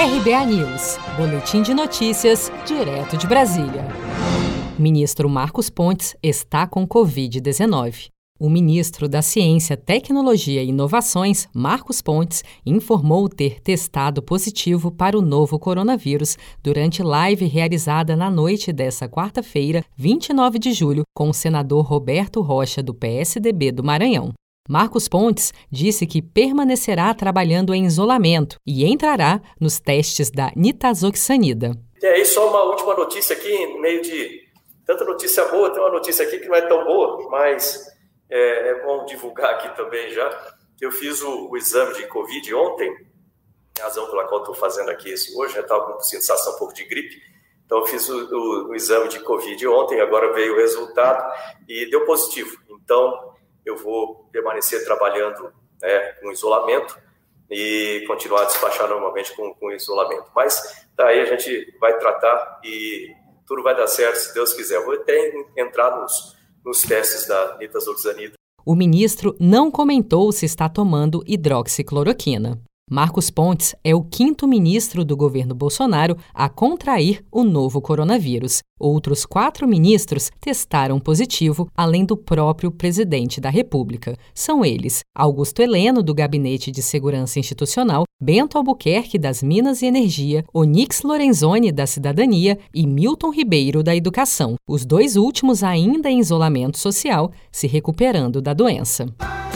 RBA News, Boletim de Notícias, direto de Brasília. Ministro Marcos Pontes está com Covid-19. O ministro da Ciência, Tecnologia e Inovações, Marcos Pontes, informou ter testado positivo para o novo coronavírus durante live realizada na noite desta quarta-feira, 29 de julho, com o senador Roberto Rocha, do PSDB do Maranhão. Marcos Pontes disse que permanecerá trabalhando em isolamento e entrará nos testes da nitazoxanida. E aí, só uma última notícia aqui, em meio de tanta notícia boa, tem uma notícia aqui que não é tão boa, mas é, é bom divulgar aqui também já. Eu fiz o, o exame de Covid ontem, razão pela qual estou fazendo aqui isso hoje, eu estava com sensação um pouco de gripe, então eu fiz o, o, o, exame de Covid ontem, agora veio o resultado e deu positivo. Então eu vou permanecer trabalhando né, com isolamento e continuar a despachar normalmente com, com isolamento. Mas daí a gente vai tratar e tudo vai dar certo se Deus quiser. Vou até entrar nos, nos testes da nitazoxanida. O ministro não comentou se está tomando hidroxicloroquina. Marcos Pontes é o quinto ministro do governo Bolsonaro a contrair o novo coronavírus. Outros quatro ministros testaram positivo, além do próprio presidente da República. São eles Augusto Heleno, do Gabinete de Segurança Institucional, Bento Albuquerque, das Minas e Energia, Onix Lorenzoni, da Cidadania e Milton Ribeiro, da Educação. Os dois últimos ainda em isolamento social, se recuperando da doença.